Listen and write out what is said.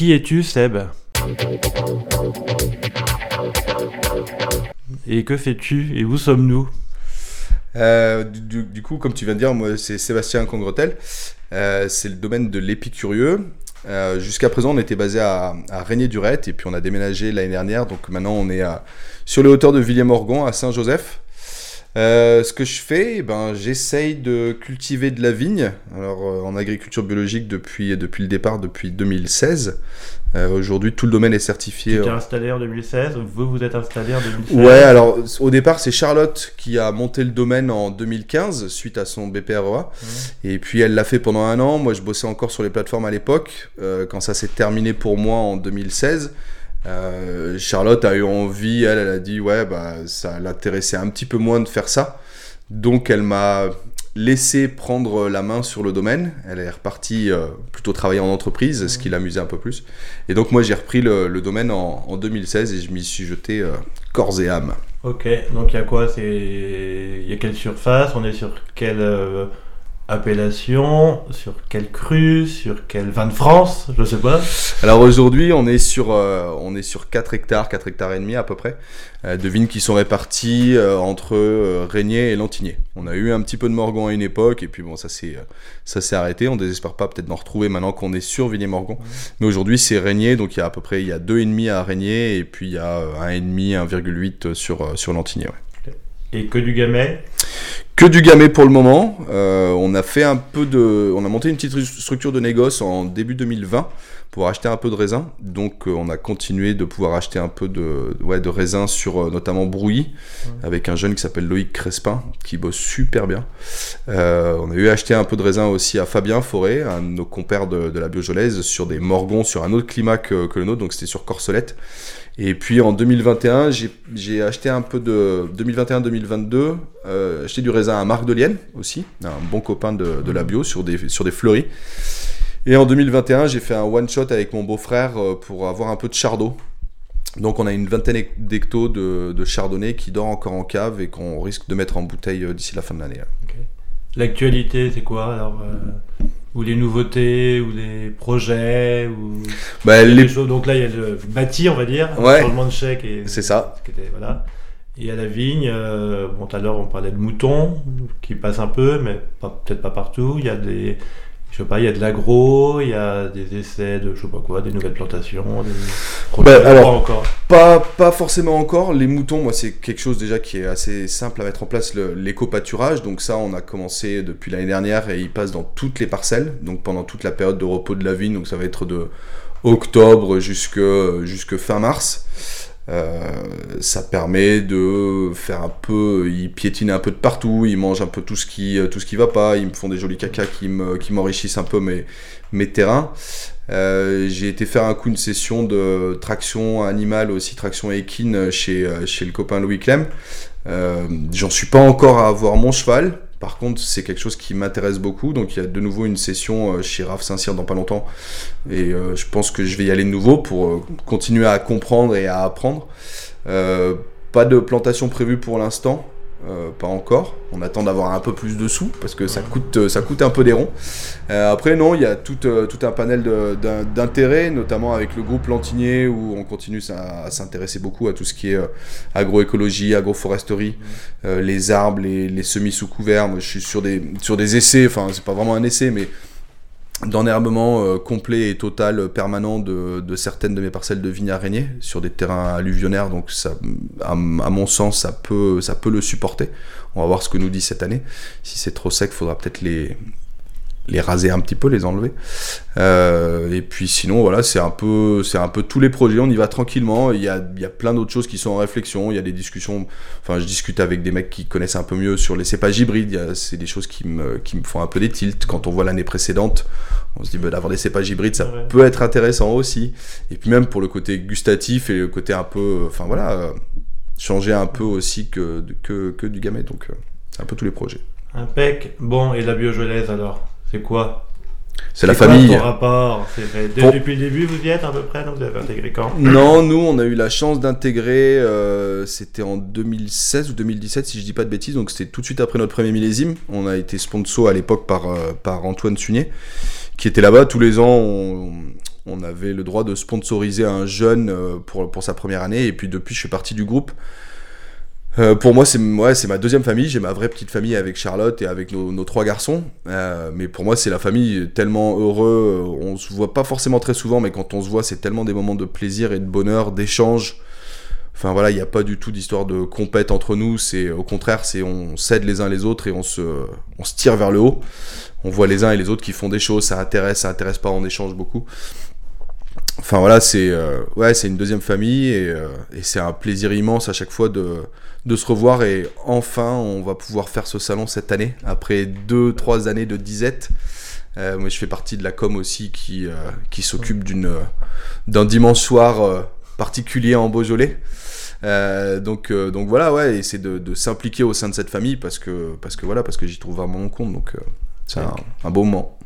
qui es-tu, Seb? Et que fais-tu? Et où sommes-nous? Euh, du, coup, comme tu viens de dire, moi c'est Sébastien Congretel. Euh, c'est le domaine de l'épicurieux. Euh, Jusqu'à présent, on était basé à, à Régnier-Durette et puis on a déménagé l'année dernière. Donc maintenant, on est à- sur les hauteurs de Villiers-Morgon à Saint-Joseph. Euh, ce que je fais, eh ben, j'essaye de cultiver de la vigne. Alors euh, en agriculture biologique depuis, depuis le départ, depuis 2016. Euh, Aujourd'hui, tout le domaine est certifié. Tu t'es installé en 2016, vous vous êtes installé en 2016 Ouais, alors au départ, c'est Charlotte qui a monté le domaine en 2015 suite à son BPREA. Et puis elle l'a fait pendant un an. Moi, je bossais encore sur les plateformes à l'époque. Euh, quand ça s'est terminé pour moi en 2016, euh, Charlotte a eu envie, elle, elle a dit ouais, bah ça l'intéressait un petit peu moins de faire ça. Donc elle m'a laissé prendre la main sur le domaine. Elle est repartie euh, plutôt travailler en entreprise, ce qui l'amusait un peu plus. Et donc moi j'ai repris le, le domaine en, en 2016 et je m'y suis jeté euh, corps et âme. Ok, donc il y a quoi? Il y a quelle surface? On est sur quelle appellation? Sur quel cru Sur quel vin de France? Je sais pas. Alors aujourd'hui, on est sur euh, on est sur 4 hectares, 4 hectares et demi à peu près euh, de vignes qui sont réparties euh, entre euh, Régnier et Lantigné. On a eu un petit peu de Morgon à une époque et puis bon ça s'est euh, ça s'est arrêté. On désespère pas peut-être d'en retrouver maintenant qu'on est sur Vigné Morgon. Mais aujourd'hui c'est Régnier donc il y a à peu près il y a deux et demi à Régnier et puis il y a euh, un et demi, 1,8 sur euh, sur Lantigné. ouais. Et que du gamay? Que du gamay pour le moment. Euh, on a fait un peu de, on a monté une petite structure de négoce en début 2020 pour acheter un peu de raisin. Donc euh, on a continué de pouvoir acheter un peu de, ouais, de raisin sur euh, notamment Brouilly avec un jeune qui s'appelle Loïc Crespin qui bosse super bien. On a eu acheté un peu de raisin aussi à Fabien Forêt, un de nos compères de, de la Biojolaise, sur des morgons sur un autre climat que, que le nôtre, donc c'était sur Corsolette. Et puis en 2021, j'ai- acheté un peu de 2021-2022, euh, acheté du raisin à Marc de Lienne aussi, un bon copain de, de la bio sur des, sur des fleuris. Et en 2021, j'ai fait un one shot avec mon beau-frère euh, pour avoir un peu de chardot. Donc on a une vingtaine d'hectos de, de chardonnay qui dort encore en cave et qu'on risque de mettre en bouteille euh, d'ici la fin de l'année. L'actualité, c'est quoi? Alors euh, Ou les nouveautés, ou les projets, ou Bah, les choses. Donc là, il y a le bâti, on va dire, Ouais. le changement de chèque et C'est ça. voilà. Et à la vigne, euh, bon, tout à l'heure on parlait de moutons qui passent un peu, mais peut-être pas partout. Il y a des, je sais pas, il y a de l'agro, il y a des essais de, je sais pas quoi, des nouvelles plantations, des alors, pas encore. Pas, pas forcément encore. Les moutons, moi, c'est quelque chose déjà qui est assez simple à mettre en place, l'éco-pâturage. Donc ça, on a commencé depuis l'année dernière et il passe dans toutes les parcelles. Donc pendant toute la période de repos de la vigne, donc ça va être de octobre jusque, jusque fin mars. Euh, ça permet de faire un peu, ils piétinent un peu de partout, ils mangent un peu tout ce qui, tout ce qui va pas, ils me font des jolis caca qui me, qui m'enrichissent un peu mes, mes terrains. Euh, j'ai été faire un coup une session de traction animale aussi, traction équine chez, euh, chez le copain Louis Clem. Euh, J'en suis pas encore à avoir mon cheval. Par contre, c'est quelque chose qui m'intéresse beaucoup. Donc, il y a de nouveau une session euh, chez Raph Saint-Cyr dans pas longtemps. Et euh, je pense que je vais y aller de nouveau pour euh, continuer à comprendre et à apprendre. Pas de plantation prévue pour l'instant. Euh, pas encore. On attend d'avoir un peu plus de sous parce que ça coûte, euh, ça coûte un peu des ronds. Euh, après, non, il y a tout, un panel d'intérêts, notamment avec le groupe Lantinier où on continue à, s'intéresser beaucoup à tout ce qui est agroécologie, agroforesterie, les arbres, les, les semis sous couvert. Moi, je suis sur des, sur des essais, enfin, c'est pas vraiment un essai, mais d'enherbement euh, complet et total euh, permanent de, certaines de mes parcelles de vignes araignées sur des terrains alluvionnaires. Donc ça à, à mon sens ça peut ça peut le supporter. On va voir ce que nous dit cette année. Si c'est trop sec faudra peut-être les les raser un petit peu, les enlever. Euh, et puis sinon, voilà, c'est un peu, c'est un peu tous les projets. On y va tranquillement. Il y a, il y a plein d'autres choses qui sont en réflexion. Il y a des discussions. Enfin, je discute avec des mecs qui connaissent un peu mieux sur les cépages hybrides. C'est des choses qui me, qui me font un peu des tilts. Quand on voit l'année précédente, on se dit bah, d'avoir des cépages hybrides, ça Ouais. peut être intéressant aussi. Et puis même pour le côté gustatif et le côté un peu, enfin voilà, euh, changer un peu aussi que, que, que du gamay. Donc euh, c'est un peu tous les projets. Impec. Bon, et la biojolaise alors? C'est quoi C'est la quoi famille. ton rapport Bon. Depuis le début, vous y êtes à peu près donc Vous avez intégré quand Non, nous, on a eu la chance d'intégrer, euh, c'était en 2016 ou 2017, si je dis pas de bêtises, donc c'était tout de suite après notre premier millésime. On a été sponsor à l'époque par, euh, par Antoine Sunier, qui était là-bas tous les ans. On, On avait le droit de sponsoriser un jeune pour, pour sa première année. Et puis depuis, je fais partie du groupe. Euh, pour moi, c'est ouais, ma deuxième famille. J'ai ma vraie petite famille avec Charlotte et avec nos, trois garçons. Euh, mais pour moi, c'est la famille tellement heureux. On se voit pas forcément très souvent, mais quand on se voit, c'est tellement des moments de plaisir et de bonheur, d'échange. Enfin voilà, il n'y a pas du tout d'histoire de compète entre nous. C'est au contraire, c'est on s'aide les uns les autres et on se, on se tire vers le haut. On voit les uns et les autres qui font des choses, ça intéresse, ça intéresse pas, on échange beaucoup. Enfin voilà, c'est euh, ouais, c'est une deuxième famille et, euh, et c'est un plaisir immense à chaque fois de, de, se revoir et enfin on va pouvoir faire ce salon cette année après deux trois années de disette. Euh, moi je fais partie de la com aussi qui qui s'occupe d'une d'un dimanche soir particulier en Beaujolais. donc donc voilà ouais et c'est de, de s'impliquer au sein de cette famille parce que parce que voilà parce que j'y trouve vraiment mon compte donc c'est un, un beau moment.